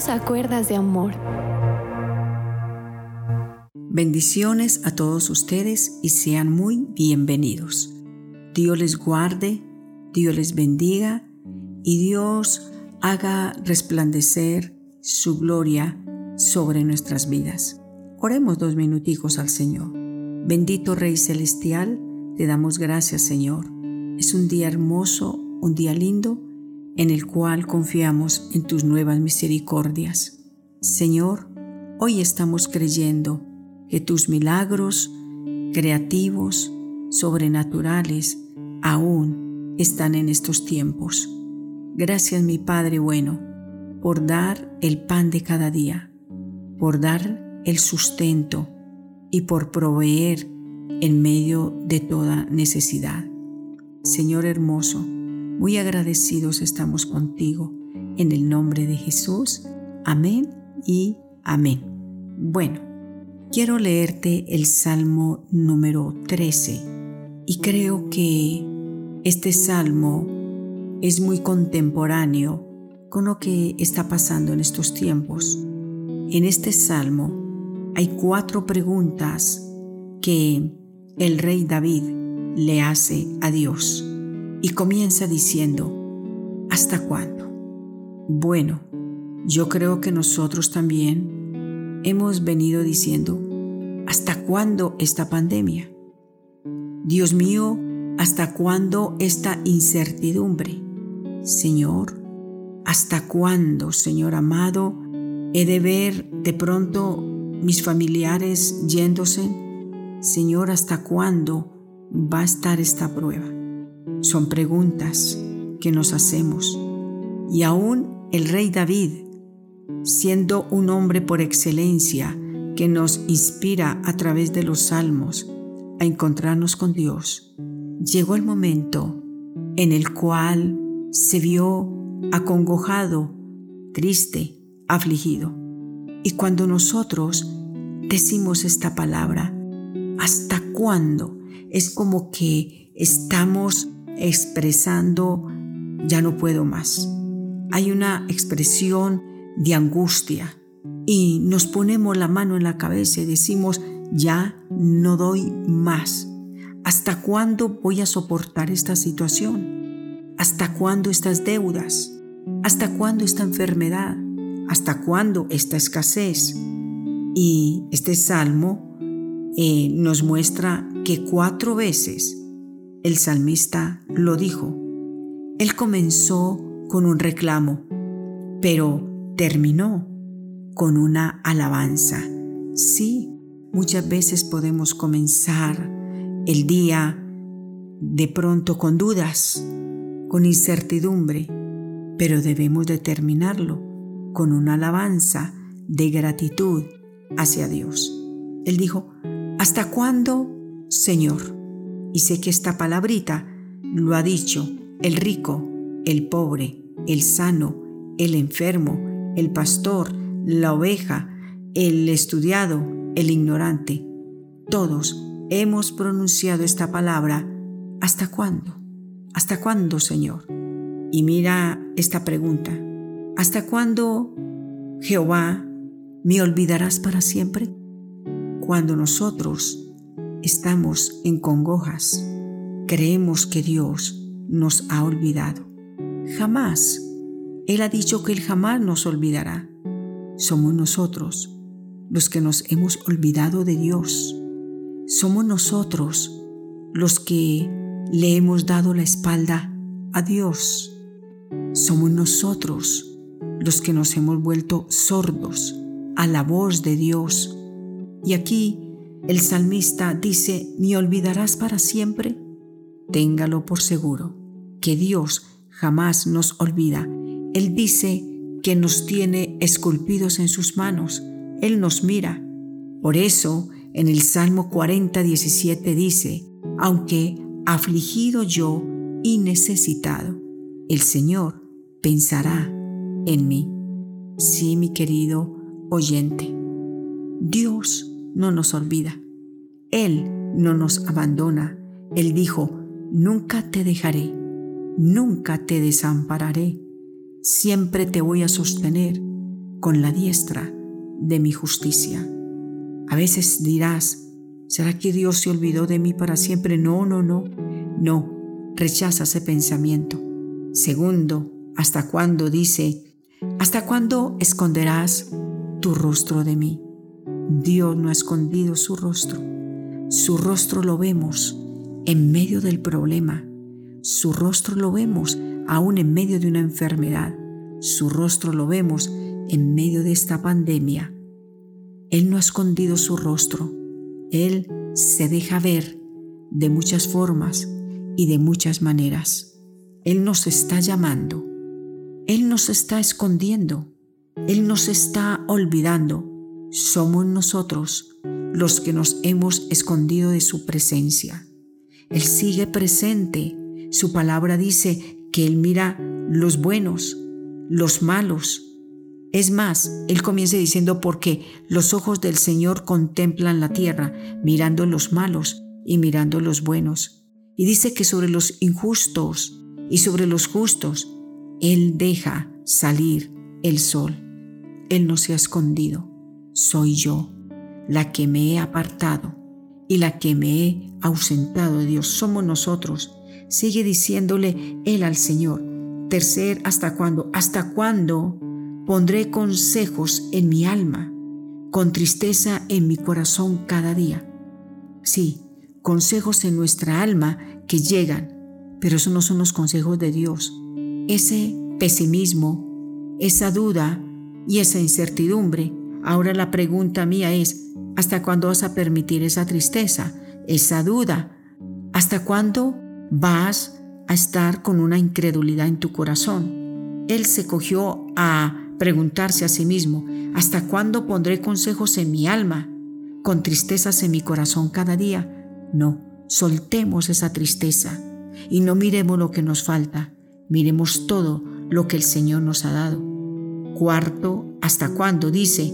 Dios a cuerdas de amor. Bendiciones a todos ustedes y sean muy bienvenidos. Dios les guarde, Dios les bendiga y Dios haga resplandecer su gloria sobre nuestras vidas. Oremos dos minuticos al Señor. Bendito Rey Celestial, te damos gracias Señor. Es un día hermoso, un día lindo, en el cual confiamos en tus nuevas misericordias. Señor, hoy estamos creyendo que tus milagros creativos, sobrenaturales, aún están en estos tiempos. Gracias mi Padre bueno por dar el pan de cada día, por dar el sustento y por proveer en medio de toda necesidad. Señor hermoso, muy agradecidos estamos contigo. En el nombre de Jesús. Amén y amén. Bueno, quiero leerte el Salmo número 13 y creo que este salmo es muy contemporáneo con lo que está pasando en estos tiempos. En este salmo hay cuatro preguntas que el rey David le hace a Dios y comienza diciendo, ¿hasta cuándo? Bueno, yo creo que nosotros también hemos venido diciendo, ¿hasta cuándo esta pandemia? Dios mío, ¿hasta cuándo esta incertidumbre? Señor, ¿hasta cuándo, Señor amado, he de ver de pronto mis familiares yéndose? Señor, ¿hasta cuándo va a estar esta prueba? Son preguntas que nos hacemos. Y aún el rey David, siendo un hombre por excelencia que nos inspira a través de los salmos a encontrarnos con Dios, llegó el momento en el cual se vio acongojado, triste, afligido. Y cuando nosotros decimos esta palabra, ¿hasta cuándo? Es como que estamos expresando, ya no puedo más. Hay una expresión de angustia y nos ponemos la mano en la cabeza y decimos, ya no doy más. ¿Hasta cuándo voy a soportar esta situación? ¿Hasta cuándo estas deudas? ¿Hasta cuándo esta enfermedad? ¿Hasta cuándo esta escasez? Y este salmo eh, nos muestra que cuatro veces el salmista lo dijo. Él comenzó con un reclamo, pero terminó con una alabanza. Sí, muchas veces podemos comenzar el día de pronto con dudas, con incertidumbre, pero debemos de terminarlo con una alabanza de gratitud hacia Dios. Él dijo, ¿hasta cuándo, Señor? Y sé que esta palabrita lo ha dicho el rico, el pobre, el sano, el enfermo, el pastor, la oveja, el estudiado, el ignorante. Todos hemos pronunciado esta palabra. ¿Hasta cuándo? ¿Hasta cuándo, Señor? Y mira esta pregunta. ¿Hasta cuándo, Jehová, me olvidarás para siempre? Cuando nosotros estamos en congojas, creemos que Dios nos ha olvidado. Jamás. Él ha dicho que Él jamás nos olvidará. Somos nosotros los que nos hemos olvidado de Dios. Somos nosotros los que le hemos dado la espalda a Dios. Somos nosotros los que nos hemos vuelto sordos a la voz de Dios. Y aquí el salmista dice, ¿me olvidarás para siempre? Téngalo por seguro, que Dios jamás nos olvida. Él dice que nos tiene esculpidos en sus manos. Él nos mira. Por eso, en el Salmo 40, 17 dice, aunque afligido yo y necesitado, el Señor pensará en mí. Sí, mi querido oyente, Dios no nos olvida. Él no nos abandona. Él dijo, nunca te dejaré, nunca te desampararé, siempre te voy a sostener con la diestra de mi justicia. A veces dirás, ¿será que Dios se olvidó de mí para siempre? No, no, no, no, rechaza ese pensamiento. Segundo, ¿hasta cuándo? Dice, ¿hasta cuándo esconderás tu rostro de mí? Dios no ha escondido su rostro. Su rostro lo vemos en medio del problema. Su rostro lo vemos aún en medio de una enfermedad. Su rostro lo vemos en medio de esta pandemia. Él no ha escondido su rostro. Él se deja ver de muchas formas y de muchas maneras. Él nos está llamando. Él nos está escondiendo. Él nos está olvidando. Somos nosotros los que nos hemos escondido de su presencia. Él sigue presente. Su palabra dice que Él mira los buenos, los malos. Es más, Él comienza diciendo porque los ojos del Señor contemplan la tierra, mirando los malos y mirando los buenos. Y dice que sobre los injustos y sobre los justos, Él deja salir el sol. Él no se ha escondido. Soy yo la que me he apartado y la que me he ausentado de Dios. Somos nosotros. Sigue diciéndole Él al Señor. Tercer, ¿hasta cuándo? ¿Hasta cuándo pondré consejos en mi alma, con tristeza en mi corazón cada día? Sí, consejos en nuestra alma que llegan, pero esos no son los consejos de Dios. Ese pesimismo, esa duda y esa incertidumbre Ahora la pregunta mía es, ¿hasta cuándo vas a permitir esa tristeza, esa duda? ¿Hasta cuándo vas a estar con una incredulidad en tu corazón? Él se cogió a preguntarse a sí mismo, ¿hasta cuándo pondré consejos en mi alma, con tristezas en mi corazón cada día? No, soltemos esa tristeza y no miremos lo que nos falta, miremos todo lo que el Señor nos ha dado. Cuarto, ¿hasta cuándo? Dice,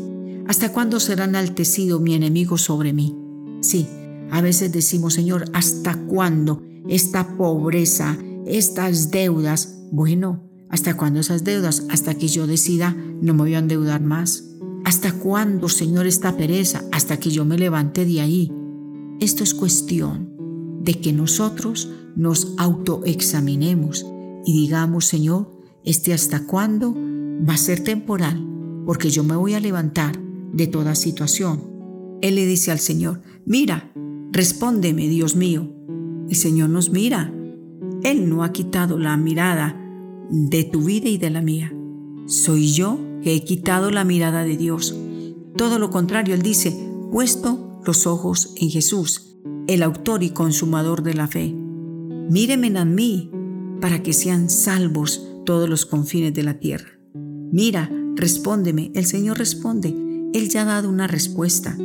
¿Hasta cuándo será enaltecido mi enemigo sobre mí? Sí, a veces decimos, Señor, ¿hasta cuándo esta pobreza, estas deudas? Bueno, ¿hasta cuándo esas deudas? Hasta que yo decida no me voy a endeudar más. ¿Hasta cuándo, Señor, esta pereza? Hasta que yo me levante de ahí. Esto es cuestión de que nosotros nos autoexaminemos y digamos, Señor, este hasta cuándo va a ser temporal, porque yo me voy a levantar de toda situación. Él le dice al Señor, mira, respóndeme, Dios mío. El Señor nos mira. Él no ha quitado la mirada de tu vida y de la mía. Soy yo que he quitado la mirada de Dios. Todo lo contrario, Él dice, puesto los ojos en Jesús, el autor y consumador de la fe. Mírenme a mí para que sean salvos todos los confines de la tierra. Mira, respóndeme. El Señor responde, él ya ha dado una respuesta.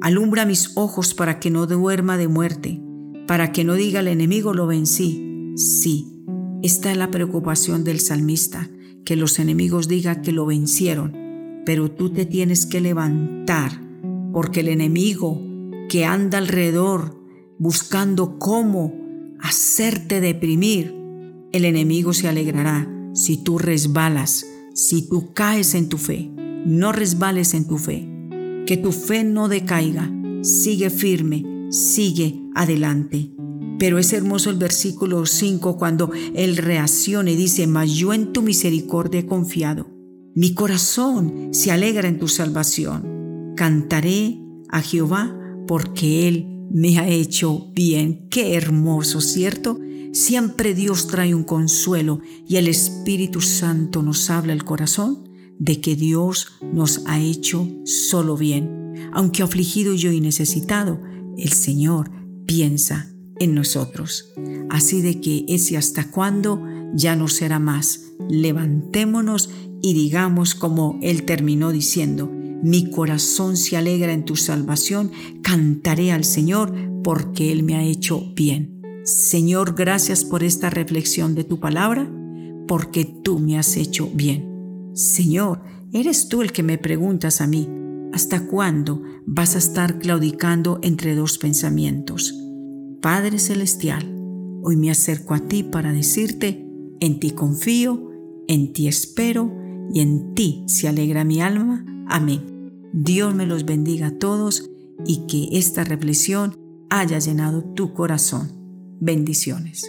Alumbra mis ojos para que no duerma de muerte, para que no diga el enemigo lo vencí. Sí, esta es la preocupación del salmista, que los enemigos digan que lo vencieron, pero tú te tienes que levantar, porque el enemigo que anda alrededor buscando cómo hacerte deprimir, el enemigo se alegrará si tú resbalas, si tú caes en tu fe no resbales en tu fe, que tu fe no decaiga, sigue firme, sigue adelante. Pero es hermoso el versículo 5 cuando Él reacciona y dice, mas yo en tu misericordia he confiado. Mi corazón se alegra en tu salvación. Cantaré a Jehová porque Él me ha hecho bien. Qué hermoso, ¿cierto? Siempre Dios trae un consuelo y el Espíritu Santo nos habla el corazón de que Dios nos ha hecho solo bien. Aunque afligido yo y necesitado, el Señor piensa en nosotros. Así de que ese hasta cuándo ya no será más. Levantémonos y digamos como Él terminó diciendo, mi corazón se alegra en tu salvación, cantaré al Señor porque Él me ha hecho bien. Señor, gracias por esta reflexión de tu palabra, porque tú me has hecho bien. Señor, eres tú el que me preguntas a mí, ¿hasta cuándo vas a estar claudicando entre dos pensamientos? Padre Celestial, hoy me acerco a ti para decirte, en ti confío, en ti espero y en ti se alegra mi alma. Amén. Dios me los bendiga a todos y que esta reflexión haya llenado tu corazón. Bendiciones.